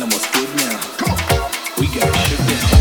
We got what's good now.